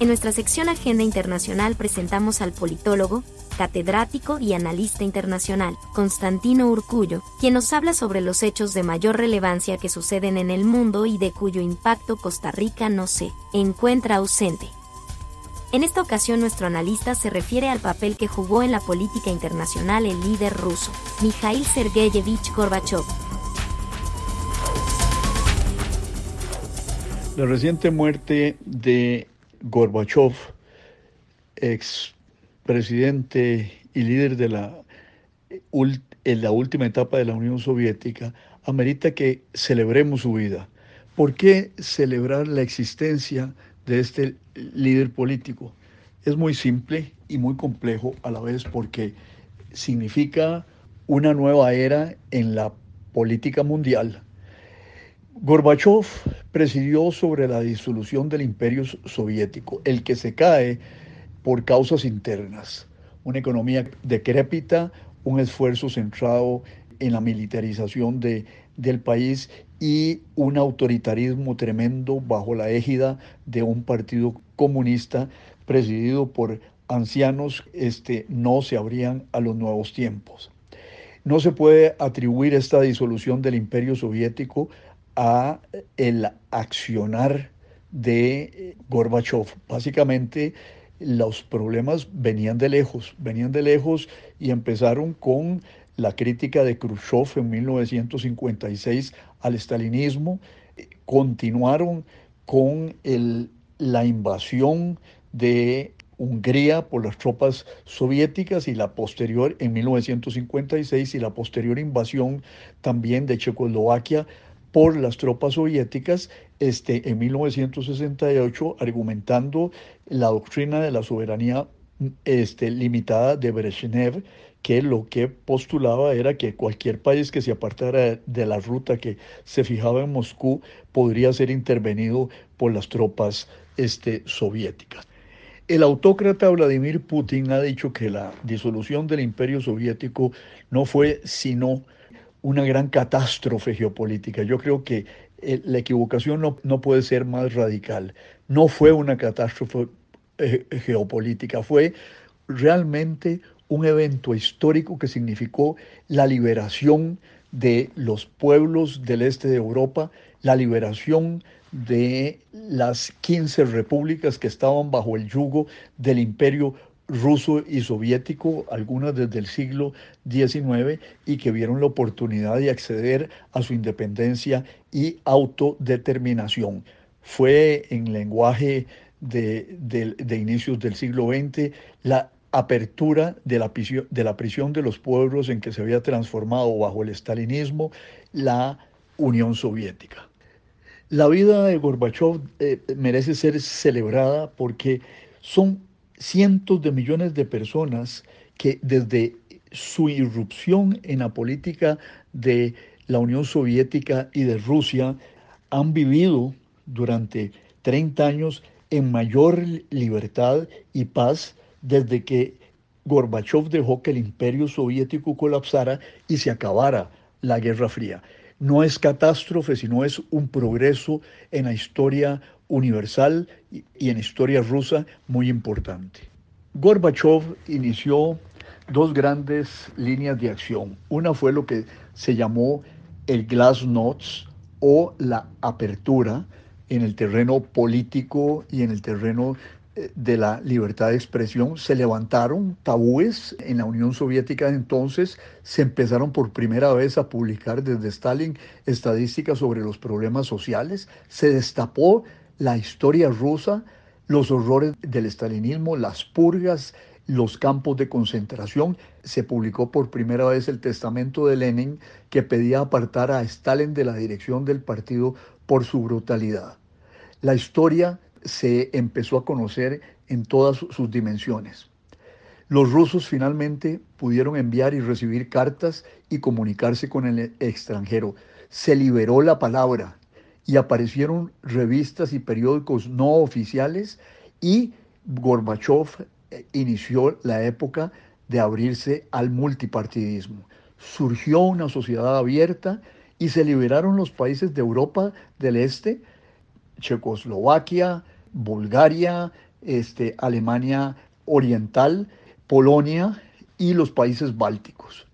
En nuestra sección Agenda Internacional presentamos al politólogo, catedrático y analista internacional, Constantino Urcullo, quien nos habla sobre los hechos de mayor relevancia que suceden en el mundo y de cuyo impacto Costa Rica no se encuentra ausente. En esta ocasión nuestro analista se refiere al papel que jugó en la política internacional el líder ruso, Mikhail Sergeyevich Gorbachev. La reciente muerte de Gorbachev, ex presidente y líder de la, en la última etapa de la Unión Soviética, amerita que celebremos su vida. ¿Por qué celebrar la existencia de este líder político? Es muy simple y muy complejo a la vez porque significa una nueva era en la política mundial Gorbachev presidió sobre la disolución del imperio soviético, el que se cae por causas internas, una economía decrépita, un esfuerzo centrado en la militarización de, del país y un autoritarismo tremendo bajo la égida de un partido comunista presidido por ancianos este, no se abrían a los nuevos tiempos. No se puede atribuir esta disolución del imperio soviético a el accionar de eh, Gorbachev. Básicamente los problemas venían de lejos, venían de lejos y empezaron con la crítica de Khrushchev en 1956 al estalinismo, continuaron con el, la invasión de Hungría por las tropas soviéticas y la posterior en 1956 y la posterior invasión también de Checoslovaquia por las tropas soviéticas este, en 1968, argumentando la doctrina de la soberanía este, limitada de Brezhnev, que lo que postulaba era que cualquier país que se apartara de la ruta que se fijaba en Moscú podría ser intervenido por las tropas este, soviéticas. El autócrata Vladimir Putin ha dicho que la disolución del imperio soviético no fue sino una gran catástrofe geopolítica. Yo creo que eh, la equivocación no, puede ser más radical. No fue una catástrofe eh, geopolítica, fue realmente un evento histórico que significó la liberación de los pueblos del este de Europa, la liberación de las 15 repúblicas que estaban bajo el yugo del imperio ruso y soviético, algunas desde el siglo XIX, y que vieron la oportunidad de acceder a su independencia y autodeterminación. Fue en lenguaje de, inicios del siglo XX la apertura de la, de la prisión de los pueblos en que se había transformado bajo el estalinismo la Unión Soviética. La vida de Gorbachev eh, merece ser celebrada porque son cientos de millones de personas que desde su irrupción en la política de la Unión Soviética y de Rusia han vivido durante 30 años en mayor libertad y paz desde que Gorbachev dejó que el imperio soviético colapsara y se acabara la Guerra Fría. No es catástrofe, sino es un progreso en la historia universal y en historia rusa muy importante. Gorbachev inició dos grandes líneas de acción. Una fue lo que se llamó el glasnost o la apertura en el terreno político y en el terreno eh, de la libertad de expresión, se levantaron tabúes en la Unión Soviética entonces, se empezaron por primera vez a publicar desde Stalin estadísticas sobre los problemas sociales, se destapó la historia rusa, los horrores del estalinismo, las purgas, los campos de concentración. Se publicó por primera vez el testamento de Lenin que pedía apartar a Stalin de la dirección del partido por su brutalidad. La historia se empezó a conocer en todas sus dimensiones. Los rusos finalmente pudieron enviar y recibir cartas y comunicarse con el extranjero. Se liberó la palabra, y aparecieron revistas y periódicos no oficiales y Gorbachev eh, inició la época de abrirse al multipartidismo. Surgió una sociedad abierta y se liberaron los países de Europa del Este, Checoslovaquia, Bulgaria, este, Alemania Oriental, Polonia y los países bálticos.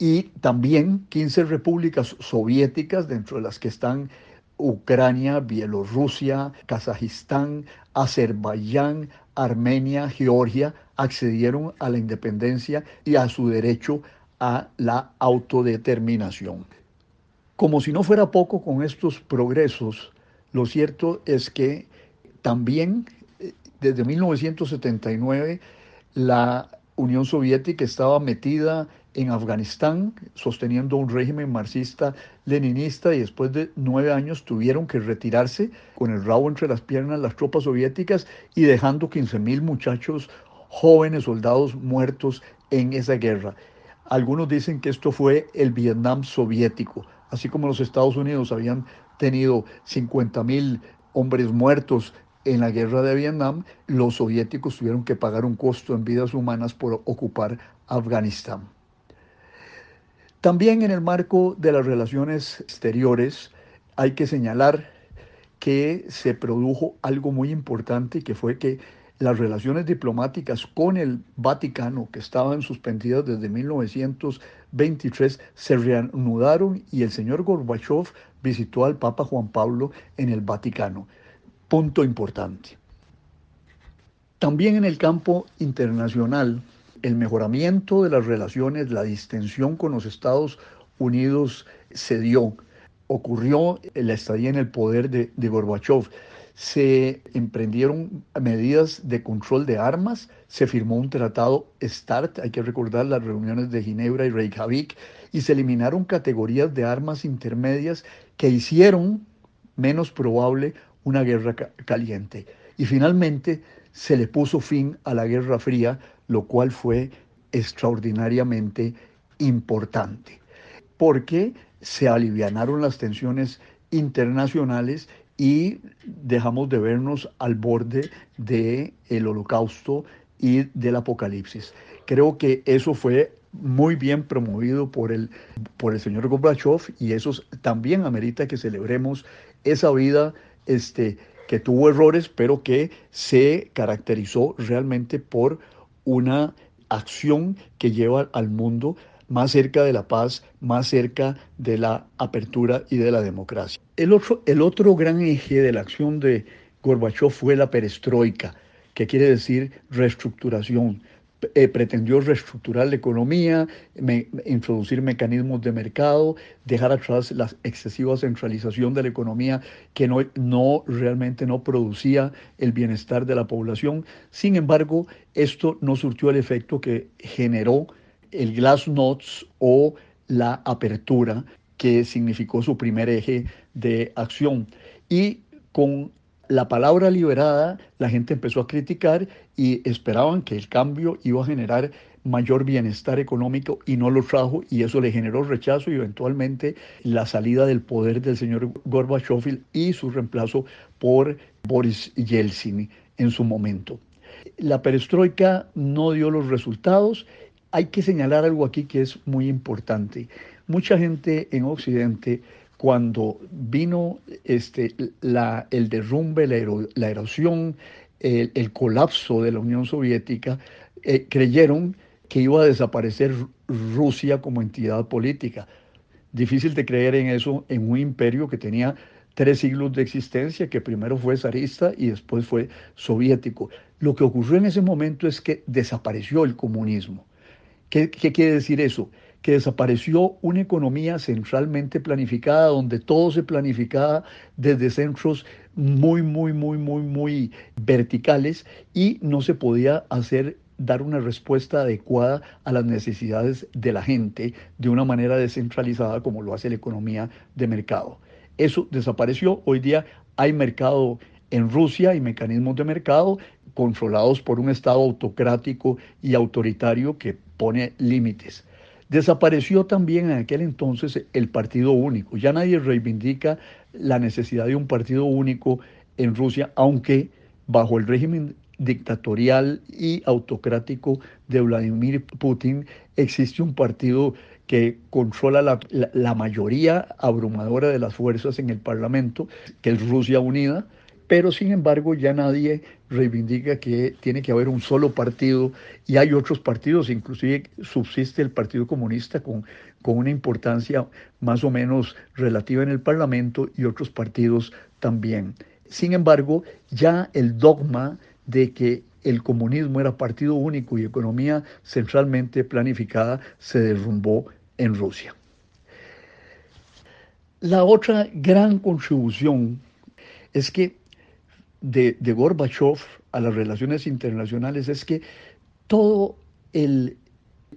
Y también 15 repúblicas soviéticas, dentro de las que están Ucrania, Bielorrusia, Kazajistán, Azerbaiyán, Armenia, Georgia, accedieron a la independencia y a su derecho a la autodeterminación. Como si no fuera poco con estos progresos, lo cierto es que también eh, desde 1979 la Unión Soviética estaba metida en Afganistán sosteniendo un régimen marxista-leninista y después de nueve años tuvieron que retirarse con el rabo entre las piernas las tropas soviéticas y dejando 15.000 muchachos jóvenes soldados muertos en esa guerra. Algunos dicen que esto fue el Vietnam soviético, así como los Estados Unidos habían tenido 50.000 hombres muertos en la guerra de Vietnam, los soviéticos tuvieron que pagar un costo en vidas humanas por ocupar Afganistán. También en el marco de las relaciones exteriores hay que señalar que se produjo algo muy importante que fue que las relaciones diplomáticas con el Vaticano, que estaban suspendidas desde 1923, se reanudaron y el señor Gorbachev visitó al Papa Juan Pablo en el Vaticano. Punto importante. También en el campo internacional el mejoramiento de las relaciones, la distensión con los Estados Unidos se dio. Ocurrió la estadía en el poder de, de Gorbachev. Se emprendieron medidas de control de armas, se firmó un tratado START, hay que recordar las reuniones de Ginebra y Reykjavik, y se eliminaron categorías de armas intermedias que hicieron menos probable una guerra caliente. Y finalmente se le puso fin a la Guerra Fría lo cual fue extraordinariamente importante, porque se alivianaron las tensiones internacionales y dejamos de vernos al borde del el holocausto y del apocalipsis. Creo que eso fue muy bien promovido por el, por el señor Gorbachev y eso también amerita que celebremos esa vida este, que tuvo errores, pero que se caracterizó realmente por una acción que lleva al mundo más cerca de la paz, más cerca de la apertura y de la democracia. El otro, el otro gran eje de la acción de Gorbachev fue la perestroika, que quiere decir reestructuración, eh, pretendió reestructurar la economía, introducir mecanismos de mercado, dejar atrás la excesiva centralización de la economía que no, no realmente no producía el bienestar de la población. Sin embargo, esto no surtió el efecto que generó el glasnost o la apertura, que significó su primer eje de acción. Y con la palabra liberada, la gente empezó a criticar y esperaban que el cambio iba a generar mayor bienestar económico y no lo trajo y eso le generó rechazo y eventualmente la salida del poder del señor Gorbachev y su reemplazo por Boris Yeltsin en su momento. La perestroika no dio los resultados. Hay que señalar algo aquí que es muy importante. Mucha gente en Occidente cuando vino este, el derrumbe, la, erosión, el, colapso de la Unión Soviética, eh, creyeron que iba a desaparecer Rusia como entidad política. Difícil de creer en eso en un imperio que tenía tres siglos de existencia, que primero fue zarista y después fue soviético. Lo que ocurrió en ese momento es que desapareció el comunismo. ¿Qué, qué quiere decir eso? Que desapareció una economía centralmente planificada, donde todo se planificaba desde centros muy, muy, muy, muy, muy verticales y no se podía hacer dar una respuesta adecuada a las necesidades de la gente de una manera descentralizada como lo hace la economía de mercado. Eso desapareció. Hoy día hay mercado en Rusia y mecanismos de mercado controlados por un Estado autocrático y autoritario que pone límites. Desapareció también en aquel entonces el partido único. Ya nadie reivindica la necesidad de un partido único en Rusia, aunque bajo el régimen dictatorial y autocrático de Vladimir Putin existe un partido que controla la, mayoría abrumadora de las fuerzas en el Parlamento, que es Rusia Unida, pero sin embargo ya nadie reivindica que tiene que haber un solo partido y hay otros partidos, inclusive subsiste el Partido Comunista con, con una importancia más o menos relativa en el Parlamento y otros partidos también. Sin embargo, ya el dogma de que el comunismo era partido único y economía centralmente planificada se derrumbó en Rusia. La otra gran contribución es que de, de Gorbachev a las relaciones internacionales es que todo el,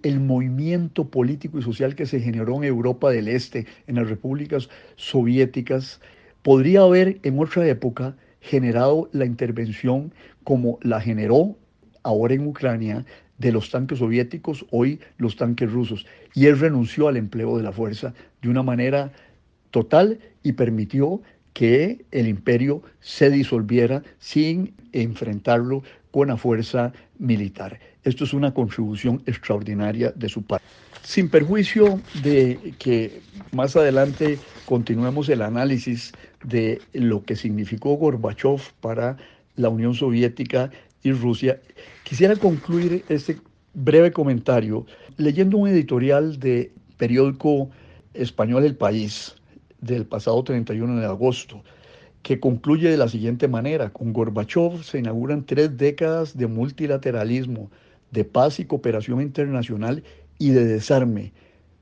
el movimiento político y social que se generó en Europa del Este, en las repúblicas soviéticas, podría haber en otra época generado la intervención como la generó ahora en Ucrania de los tanques soviéticos, hoy los tanques rusos. Y él renunció al empleo de la fuerza de una manera total y permitió que el imperio se disolviera sin enfrentarlo con la fuerza militar. Esto es una contribución extraordinaria de su parte. Sin perjuicio de que más adelante continuemos el análisis de lo que significó Gorbachev para la Unión Soviética y Rusia, quisiera concluir este breve comentario leyendo un editorial de periódico español El País, del pasado 31 de agosto, que concluye de la siguiente manera. Con Gorbachev se inauguran tres décadas de multilateralismo, de paz y cooperación internacional y de desarme,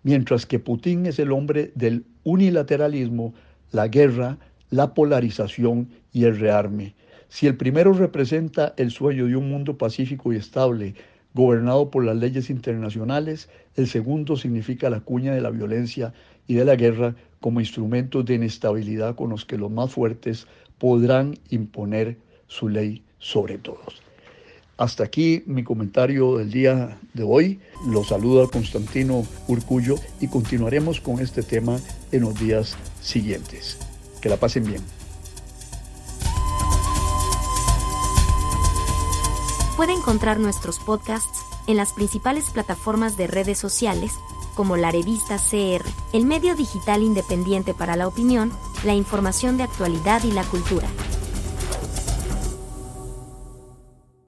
mientras que Putin es el hombre del unilateralismo, la guerra, la polarización y el rearme. Si el primero representa el sueño de un mundo pacífico y estable, gobernado por las leyes internacionales, el segundo significa la cuña de la violencia y de la guerra como instrumentos de inestabilidad con los que los más fuertes podrán imponer su ley sobre todos. Hasta aquí mi comentario del día de hoy. Los saluda Constantino Urcullo y continuaremos con este tema en los días siguientes. Que la pasen bien. Puede encontrar nuestros podcasts en las principales plataformas de redes sociales como la revista CR, el medio digital independiente para la opinión, la información de actualidad y la cultura.